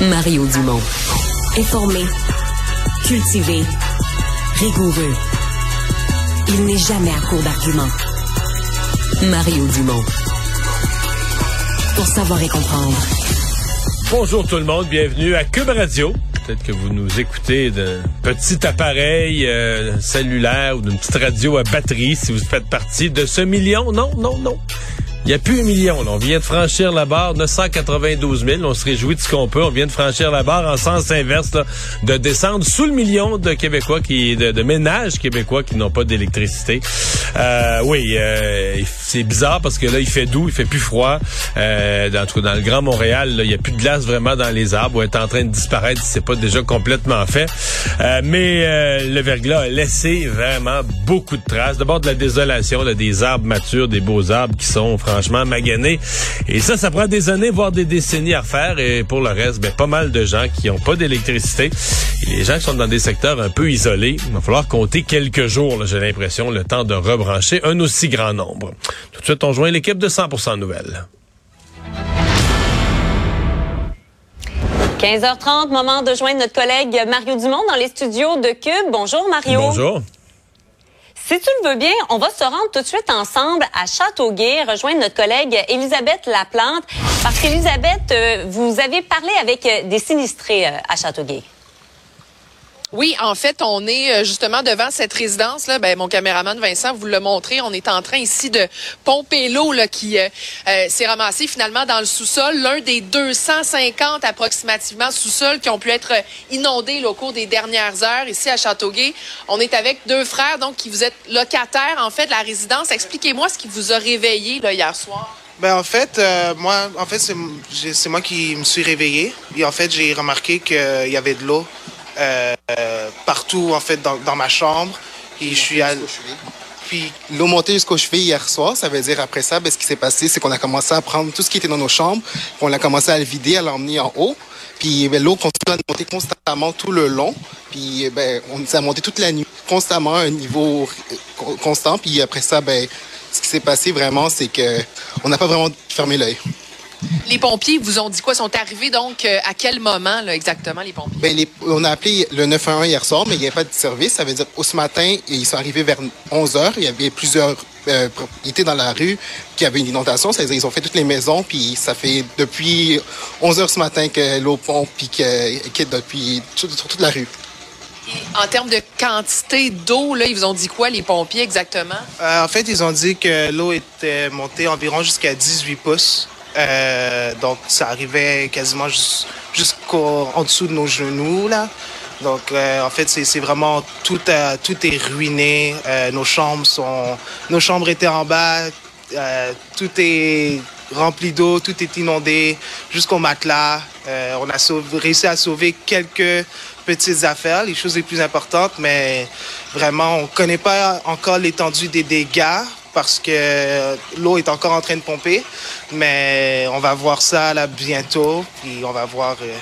Mario Dumont. Informé, cultivé, rigoureux. Il n'est jamais à court d'arguments. Mario Dumont. Pour savoir et comprendre. Bonjour tout le monde, bienvenue à Cube Radio. Peut-être que vous nous écoutez d'un petit appareil euh, cellulaire ou d'une petite radio à batterie si vous faites partie de ce million. Non, non, non. Il n'y a plus un million. Là. On vient de franchir la barre 992 000. On se réjouit de ce qu'on peut. On vient de franchir la barre en sens inverse, de descendre sous le million de Québécois qui, de, de ménages québécois qui n'ont pas d'électricité. Euh, oui, euh, c'est bizarre parce que là, il fait doux, il fait plus froid. Euh, dans, dans le Grand Montréal, là, il n'y a plus de glace vraiment dans les arbres. On est en train de disparaître c'est pas déjà complètement fait. Euh, mais le verglas a laissé vraiment beaucoup de traces. D'abord de la désolation, là, des arbres matures, des beaux arbres qui sont franchement maganés. Et ça, ça prend des années, voire des décennies à refaire. Et pour le reste, ben, pas mal de gens qui n'ont pas d'électricité. Et les gens qui sont dans des secteurs un peu isolés, il va falloir compter quelques jours, j'ai l'impression, le temps de rebrancher un aussi grand nombre. Tout de suite, on joint l'équipe de 100% Nouvelles. 15h30, moment de joindre notre collègue Mario Dumont dans les studios de Cube. Bonjour Mario. Bonjour. Si tu le veux bien, on va se rendre tout de suite ensemble à Châteauguay, rejoindre notre collègue Elisabeth Laplante, parce qu'Elisabeth, euh, vous avez parlé avec euh, des sinistrés euh, à Châteauguay. Oui, en fait, on est euh, justement devant cette résidence là. Ben, mon caméraman Vincent vous l'a montré. On est en train ici de pomper l'eau qui euh, euh, s'est ramassée finalement dans le sous-sol. L'un des 250 approximativement sous-sols qui ont pu être inondés là, au cours des dernières heures ici à Châteauguay. On est avec deux frères donc qui vous êtes locataires en fait de la résidence. Expliquez-moi ce qui vous a réveillé là, hier soir. Ben en fait, moi, en fait, c'est moi qui me suis réveillé. Et en fait, j'ai remarqué qu'il y avait de l'eau partout, en fait, dans, ma chambre. Et je suis. Puis, L'eau montée jusqu'aux chevilles hier soir, ça veut dire après ça, ben, ce qui s'est passé, c'est qu'on a commencé à prendre tout ce qui était dans nos chambres, puis on a commencé à le vider, à l'emmener en haut. Puis ben, l'eau continue à monter constamment tout le long. Puis ben, on ça a monté toute la nuit, constamment à un niveau euh, con- constant. Puis après ça, ben, ce qui s'est passé vraiment, c'est que on n'a pas vraiment fermé l'œil. Les pompiers vous ont dit quoi? Sont arrivés donc euh, à quel moment là, exactement les pompiers? Ben, les- on a appelé le 911 hier soir, mais il n'y avait pas de service. Ça veut dire au ce matin, ils sont arrivés vers 11 heures. Il y avait plusieurs euh, propriétés dans la rue qui avaient une inondation. Ça veut dire ils ont fait toutes les maisons, puis ça fait depuis 11 heures ce matin que l'eau pompe, puis qu'elle quitte depuis tout- sur toute la rue. En termes de quantité d'eau, là, ils vous ont dit quoi les pompiers exactement? Euh, en fait, ils ont dit que l'eau était montée environ jusqu'à 18 pouces. Euh, donc, ça arrivait quasiment jus- jusqu'en en dessous de nos genoux, là. Donc, euh, en fait, c'est vraiment tout, euh, tout est ruiné. Euh, nos chambres sont, nos chambres étaient en bas. Euh, tout est rempli d'eau, tout est inondé jusqu'au matelas. On a sauvé- réussi à sauver quelques petites affaires, les choses les plus importantes, mais vraiment, on ne connaît pas encore l'étendue des dégâts parce que l'eau est encore en train de pomper. Mais on va voir ça là bientôt, puis on va voir euh,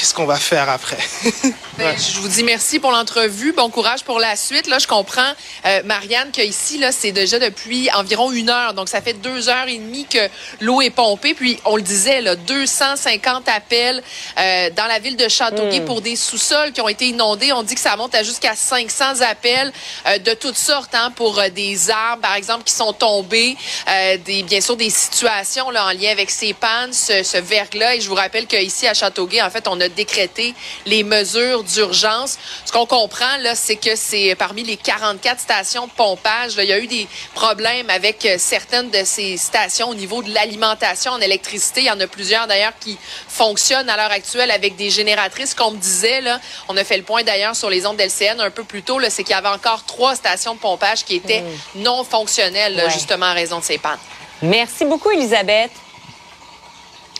qu'est-ce qu'on va faire après? Ben, Je vous dis merci pour l'entrevue. Bon courage pour la suite. Là, je comprends, euh, Marianne, que ici, là, c'est déjà depuis environ une heure. Donc, ça fait deux heures et demie que l'eau est pompée. Puis, on le disait, là, 250 appels euh, dans la ville de Châteauguay pour des sous-sols qui ont été inondés. On dit que ça monte à jusqu'à 500 appels euh, de toutes sortes, hein, pour euh, des arbres, par exemple, qui sont tombés, euh, des, bien sûr, des situations là, en lien avec ces pannes, ce, ce verglas. Et je vous rappelle qu'ici, à Châteauguay, en fait, on a décrété les mesures d'urgence. Ce qu'on comprend, là, c'est que c'est parmi les 44 stations de pompage, il y a eu des problèmes avec euh, certaines de ces stations au niveau de l'alimentation en électricité. Il y en a plusieurs, d'ailleurs, qui fonctionnent à l'heure actuelle avec des génératrices. Comme disait, là, on a fait le point, d'ailleurs, sur les ondes d'LCN un peu plus tôt, c'est qu'il y avait encore trois stations de pompage qui étaient mm. non fonctionnelles, justement, en raison de ces pannes. Merci beaucoup, Elisabeth.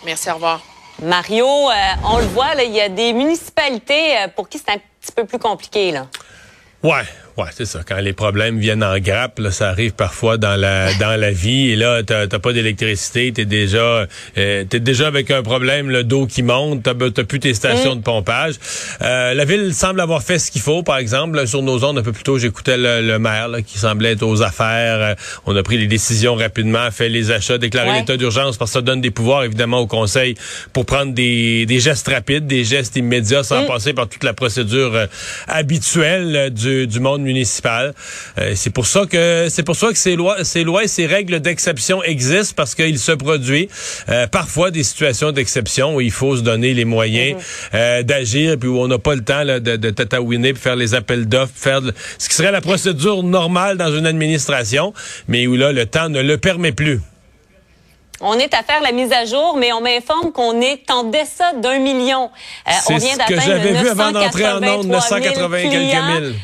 Merci, au revoir. Mario, euh, on le voit, il y a des municipalités euh, pour qui c'est un petit peu plus compliqué. Là. Ouais, c'est ça. Quand les problèmes viennent en grappe, là, ça arrive parfois dans la dans la vie. Et là, t'as pas d'électricité, t'es déjà euh, t'es déjà avec un problème, le dos qui monte, t'as plus tes stations de pompage. Euh, la ville semble avoir fait ce qu'il faut, par exemple, sur nos ondes un peu plus tôt, j'écoutais le, maire qui semblait être aux affaires. Euh, on a pris les décisions rapidement, fait les achats, déclaré l'état d'urgence parce que ça donne des pouvoirs évidemment au conseil pour prendre des, des gestes rapides, des gestes immédiats sans mm. passer par toute la procédure euh, habituelle du, du monde municipale. Euh, c'est pour ça que c'est pour ça que ces lois, ces lois et ces règles d'exception existent parce qu'il se produit euh, parfois des situations d'exception où il faut se donner les moyens mhm. euh, d'agir puis où on n'a pas le temps de, de tatouiner puis faire les appels d'offres, faire ce qui serait la procédure normale dans une administration, mais où là le temps ne le permet plus. On est à faire la mise à jour, mais on m'informe qu'on est en deçà d'un million. on vient d'atteindre que j'avais vu avant d'entrer en onde, 980 quelques mille.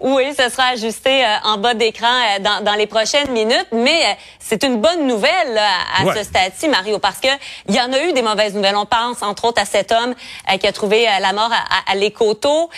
Oui, ce sera ajusté euh, en bas d'écran euh, dans, dans, les prochaines minutes, mais euh, c'est une bonne nouvelle à ce stade-ci, Mario, parce que il y en a eu des mauvaises nouvelles. On pense entre autres à cet homme qui a trouvé la mort à, à, l'Écoto.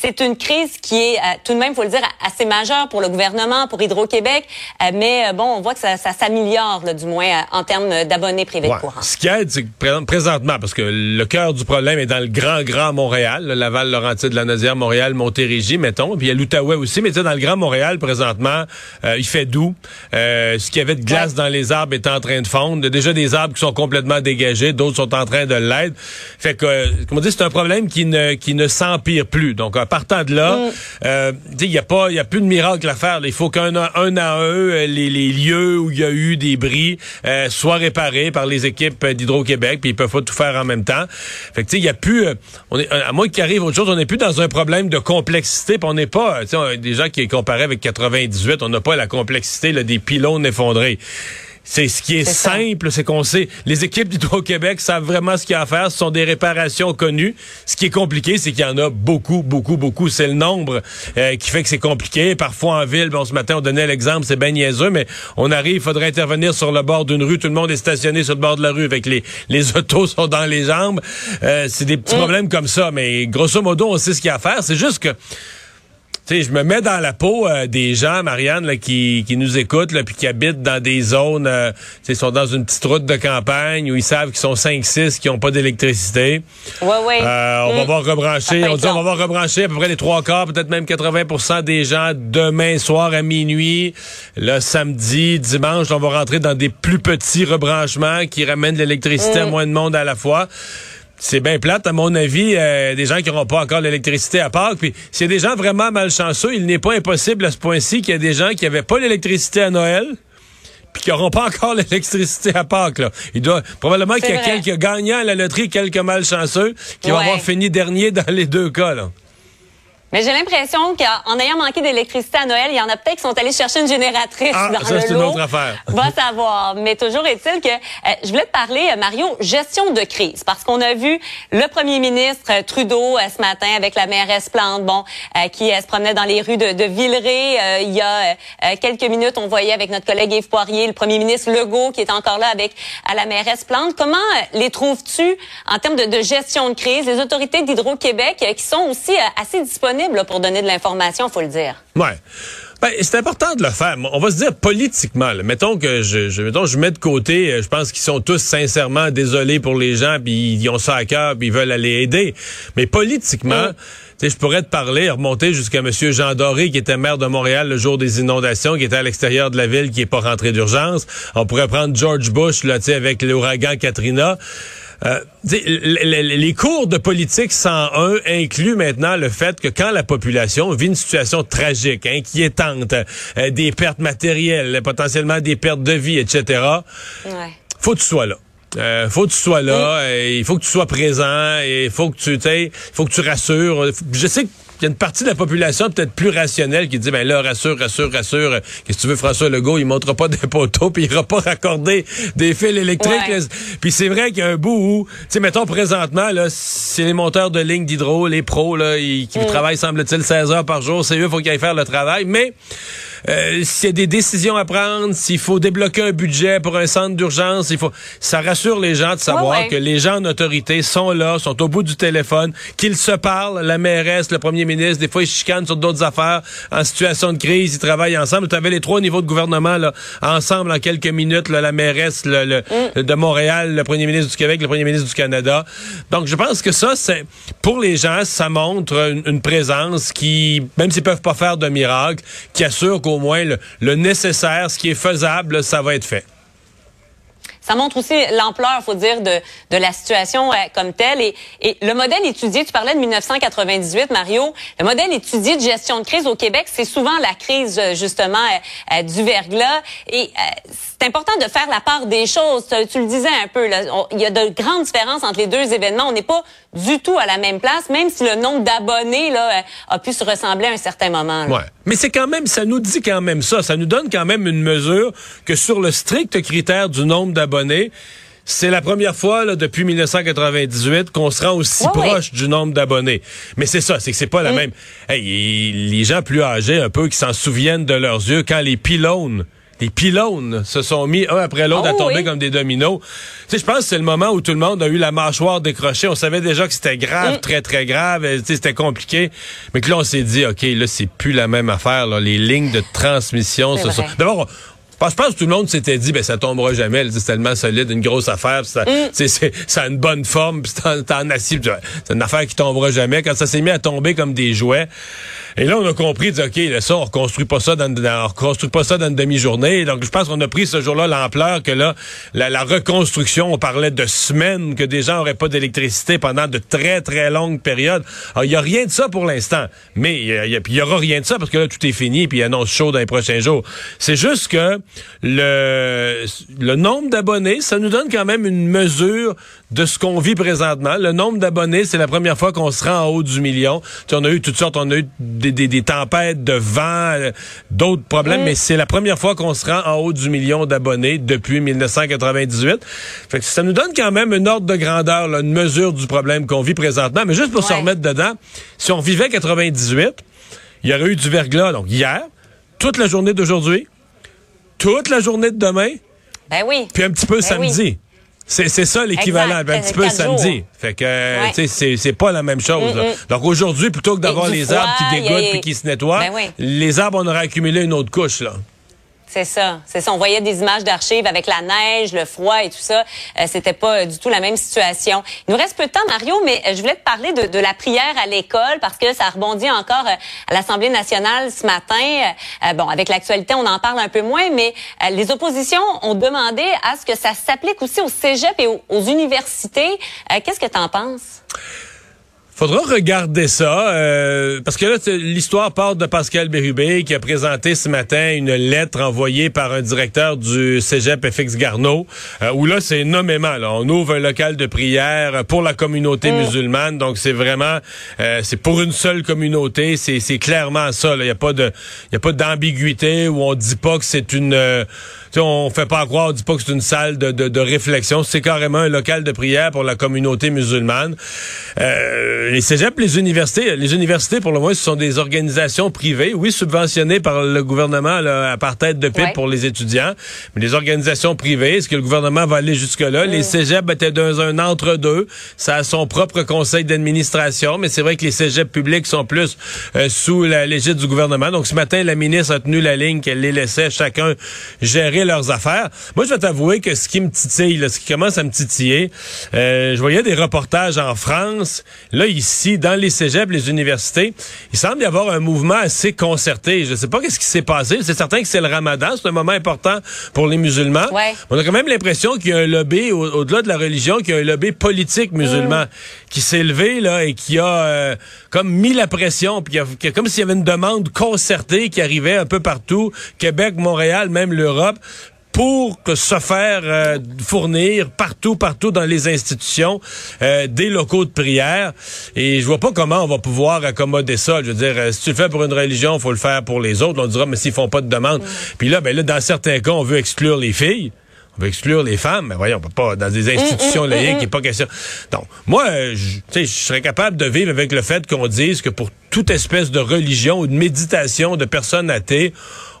c'est une crise qui est tout de même, faut le dire, assez majeure pour le gouvernement, pour Hydro-Québec, mais bon, on voit que ça, ça s'améliore, du moins en termes d'abonnés privés ouais. courant. Ce qui aide, c'est que présentement, parce que le cœur du problème est dans le grand, grand Montréal, Laval, Laurentide, La Nazière, Montréal, Montérégie, mettons, puis il y a ouais aussi, mais tu sais, dans le Grand Montréal, présentement, euh, il fait doux. Euh, ce qu'il y avait de glace dans les arbres est en train de fondre. Il y a déjà des arbres qui sont complètement dégagés, d'autres sont en train de l'être. Fait que, euh, comme on dit, c'est un problème qui ne qui ne s'empire plus. Donc, en partant de là, mm. il n'y a pas, y a plus de miracle à faire. Il faut qu'un un à un, les, les lieux où il y a eu des bris soient réparés par les équipes d'Hydro-Québec, puis ils peuvent pas tout faire en même temps. Fait que, tu sais, il y a plus, on est, à moins qu'il arrive autre chose, on n'est plus dans un problème de complexité, on n'est pas, des gens qui est comparé avec 98, on n'a pas la complexité là, des pylônes effondrés. C'est ce qui est, simple, c'est qu'on sait. Les équipes d'Hydro-Québec savent vraiment ce qu'il y a à faire. Ce sont des réparations connues. Ce qui est compliqué, c'est qu'il y en a beaucoup, beaucoup, beaucoup. C'est le nombre euh, qui fait que c'est compliqué. Parfois en ville, bon, ce matin on donnait l'exemple, c'est ben niaiseux, mais on arrive, il faudrait intervenir sur le bord d'une rue. Tout le monde est stationné sur le bord de la rue, avec les les autos sont dans les jambes. Euh, c'est des petits mm. problèmes comme ça, mais grosso modo, on sait ce qu'il y a à faire. C'est juste que sais, je me mets dans la peau euh, des gens, Marianne, là, qui, qui nous écoutent, là, puis qui habitent dans des zones, euh, ils sont dans une petite route de campagne où ils savent qu'ils sont 5-6 qui n'ont pas d'électricité. Ouais, ouais. Euh, on va mm. voir rebrancher, on dit on va voir rebrancher à peu près les trois quarts, peut-être même 80% des gens demain soir à minuit. Le samedi, dimanche, on va rentrer dans des plus petits rebranchements qui ramènent l'électricité à mm. moins de monde à la fois c'est bien plate, à mon avis, euh, des gens qui n'auront pas encore l'électricité à Pâques. Puis s'il y a des gens vraiment malchanceux, il n'est pas impossible à ce point-ci qu'il y a des gens qui n'avaient pas l'électricité à Noël puis qui n'auront pas encore l'électricité à Pâques. Là. Il doit probablement qu'il y a quelques gagnants à la loterie, quelques malchanceux qui vont avoir fini dernier dans les deux cas. Là. Mais j'ai l'impression qu'en ayant manqué d'électricité à Noël, il y en a peut-être qui sont allés chercher une génératrice ah, dans ça, c'est une autre affaire. Va savoir. Mais toujours est-il que euh, je voulais te parler, euh, Mario, gestion de crise, parce qu'on a vu le premier ministre euh, Trudeau ce matin avec la mairesse Plante, bon, qui se promenait dans les rues de, de Villeray. il y a quelques minutes, on voyait avec notre collègue Yves Poirier le premier ministre Legault qui est encore là avec à la mairesse Plante. Comment les trouves-tu en termes de, de gestion de crise, les autorités d'Hydro-Québec qui sont aussi assez disponibles pour donner de l'information, faut le dire. Ouais. Ben, c'est important de le faire. On va se dire politiquement. Mettons que je, je, mettons, je mets de côté. Euh, je pense qu'ils sont tous sincèrement désolés pour les gens, puis ils ont ça à cœur, puis ils veulent aller aider. Mais politiquement, mm. je pourrais te parler, remonter jusqu'à M. Jean Doré, qui était maire de Montréal le jour des inondations, qui était à l'extérieur de la ville, qui est pas rentré d'urgence. On pourrait prendre George Bush là, avec l'ouragan Katrina. Euh, les cours de politique 101 incluent maintenant le fait que quand la population vit une situation tragique, inquiétante, euh, des pertes matérielles, potentiellement des pertes de vie, etc., ouais. faut que tu sois là Euh, faut que tu sois là, et il faut que tu sois présent, et il faut que tu faut que tu rassures. Je sais qu'il y a une partie de la population peut-être plus rationnelle qui dit ben là rassure rassure rassure. Qu'est-ce que tu veux François Legault? Il montrera pas des poteaux puis il ira pas raccorder des fils électriques puis c'est vrai qu'il y a un bout où tu sais mettons présentement là c'est les monteurs de lignes d'hydro les pros là qui mm. travaillent semble-t-il 16 heures par jour. C'est eux faut qu'ils aillent faire le travail. Mais euh, s'il y a des décisions à prendre, s'il faut débloquer un budget pour un centre d'urgence, il faut, ça rassure les gens de savoir que les gens en autorité sont là, sont au bout du téléphone, qu'ils se parlent, la mairesse, le premier ministre, des fois ils chicanent sur d'autres affaires en situation de crise, ils travaillent ensemble. Tu avais les trois niveaux de gouvernement là, ensemble en quelques minutes, là, la mairesse le, mm. de Montréal, le premier ministre du Québec, le premier ministre du Canada. Donc je pense que ça, c'est pour les gens, ça montre une, présence qui, même s'ils peuvent pas faire de miracle, qui assure qu'au au moins le, nécessaire, ce qui est faisable, ça va être fait. Ça montre aussi l'ampleur, faut dire, de, de la situation euh, comme telle. Et, et, le modèle étudié, tu parlais de 1998, Mario, le modèle étudié de gestion de crise au Québec, c'est souvent la crise, euh, justement, euh, du verglas. Et c'est important de faire la part des choses. Tu, le disais un peu, là, il y a de grandes différences entre les deux événements. On n'est pas du tout à la même place, même si le nombre d'abonnés là a pu se ressembler à un certain moment. Ouais. Mais c'est quand même, ça nous dit quand même ça. Ça nous donne quand même une mesure que sur le strict critère du nombre d'abonnés, c'est la première fois là, depuis 1998 qu'on se rend aussi proche du nombre d'abonnés. Mais c'est ça, c'est que c'est pas la mm. même. Hey, les gens plus âgés un peu qui s'en souviennent de leurs yeux quand les pylônes les pylônes se sont mis un après l'autre à oh tomber comme des dominos. Tu sais, je pense que c'est le moment où tout le monde a eu la mâchoire décrochée. On savait déjà que c'était grave, mm. très, très grave. Tu sais, c'était compliqué. Mais que là, on s'est dit, OK, là, c'est plus la même affaire. Là. Les lignes de transmission se sont... D'abord, pense que tout le monde s'était dit, ben ça tombera jamais. C'est tellement solide, une grosse affaire. Ça, mm. ça a une bonne forme. C'est en acier. C'est une affaire qui tombera jamais. Quand ça s'est mis à tomber comme des jouets, et là, on a compris, OK, là, ça, on reconstruit pas ça dans, on reconstruit pas ça dans une demi-journée. Donc, je pense qu'on a pris ce jour-là l'ampleur que là, la, reconstruction, on parlait de semaines, que des gens auraient pas d'électricité pendant de très, très longues périodes. Alors, il y a rien de ça pour l'instant. Mais il y, aura rien de ça parce que là, tout est fini puis il annonce chaud dans les prochains jours. C'est juste que le, le nombre d'abonnés, ça nous donne quand même une mesure de ce qu'on vit présentement. Le nombre d'abonnés, c'est la première fois qu'on se rend en haut du million. Tu, on a eu toutes sortes, on a eu des, tempêtes de vent, euh, d'autres problèmes, mais c'est la première fois qu'on se rend en haut du million d'abonnés depuis 1998. Fait que ça nous donne quand même une ordre de grandeur, une mesure du problème qu'on vit présentement. Mais juste pour se remettre dedans, si on vivait 98, il y aurait eu du verglas, donc hier, toute la journée d'aujourd'hui, toute la journée de demain, ben oui. puis un petit peu ben samedi. C'est, ça l'équivalent, un petit peu samedi. Fait que, tu sais, c'est, pas la même chose. Mm, mm. Donc aujourd'hui, plutôt que d'avoir les arbres qui dégoûtent et qui se nettoient, ben les arbres, on aurait accumulé une autre couche, là. C'est ça, c'est ça. On voyait des images d'archives avec la neige, le froid et tout ça. Euh, C'était pas du tout la même situation. Il nous reste peu de temps, Mario, mais euh, je voulais te parler de, de la prière à l'école parce que ça rebondit encore euh, à l'Assemblée nationale ce matin. Euh, bon, avec l'actualité, on en parle un peu moins, mais les oppositions ont demandé à ce que ça s'applique aussi au cégep et aux, aux universités. Qu'est-ce que tu en penses? Faudra regarder ça, euh, parce que là, l'histoire part de Pascal Bérubé qui a présenté ce matin une lettre envoyée par un directeur du Cégep FX Garneau, euh, où là, c'est nommément, là, on ouvre un local de prière pour la communauté mm. musulmane, donc c'est vraiment, euh, c'est pour une seule communauté, c'est clairement ça, il n'y a pas de, y a pas d'ambiguïté où on dit pas que c'est une on fait pas croire, on dit pas que c'est une salle de, de, de réflexion. C'est carrément un local de prière pour la communauté musulmane. Euh, les cégeps, les universités, les universités, pour le moins, ce sont des organisations privées, oui, subventionnées par le gouvernement là, à part tête de pipe pour les étudiants, mais les organisations privées, est-ce que le gouvernement va aller jusque-là? Les mm. cégeps étaient dans un entre-deux. Ça a son propre conseil d'administration, mais c'est vrai que les cégeps publics sont plus euh, sous la légide du gouvernement. Donc, ce matin, la ministre a tenu la ligne qu'elle les laissait chacun gérer leurs affaires. Moi, je vais t'avouer que ce qui me titille, ce qui commence à me titiller, euh, je voyais des reportages en France, là, ici, dans les cégeps, les universités, il semble y avoir un mouvement assez concerté. Je ne sais pas qu'est-ce qui s'est passé. C'est certain que c'est le ramadan, c'est un moment important pour les musulmans. On a quand même l'impression qu'il y a un lobby, au-delà de la religion, qu'il y a un lobby politique musulman mm. qui s'est levé, là, et qui a euh, comme mis la pression, puis il y a, comme s'il y avait une demande concertée qui arrivait un peu partout, Québec, Montréal, même l'Europe, pour que se faire euh, fournir partout, partout dans les institutions euh, des locaux de prière. Et je vois pas comment on va pouvoir accommoder ça. Je veux dire, euh, si tu le fais pour une religion, faut le faire pour les autres. On dira, mais s'ils font pas de demande. Mm. Puis là, ben là, dans certains cas, on veut exclure les filles. On veut exclure les femmes, mais voyons, on peut pas dans des institutions mm, mm, laïques, il n'est pas question. Donc, moi, je, je serais capable de vivre avec le fait qu'on dise que pour toute espèce de religion ou de méditation de personnes athées,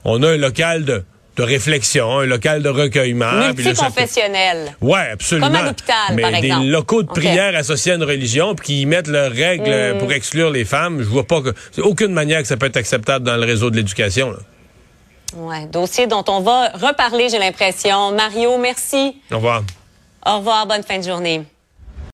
on a un local de de réflexion, un local de recueillement. Multiconfessionnel. Oui, absolument. Comme à l'hôpital, par exemple. des locaux de prière associés à une religion, puis qui mettent leurs règles mm. pour exclure les femmes, je vois pas que... aucune manière que ça peut être acceptable dans le réseau de l'éducation. Ouais, dossier dont on va reparler, j'ai l'impression. Mario, merci. Au revoir. Au revoir, bonne fin de journée.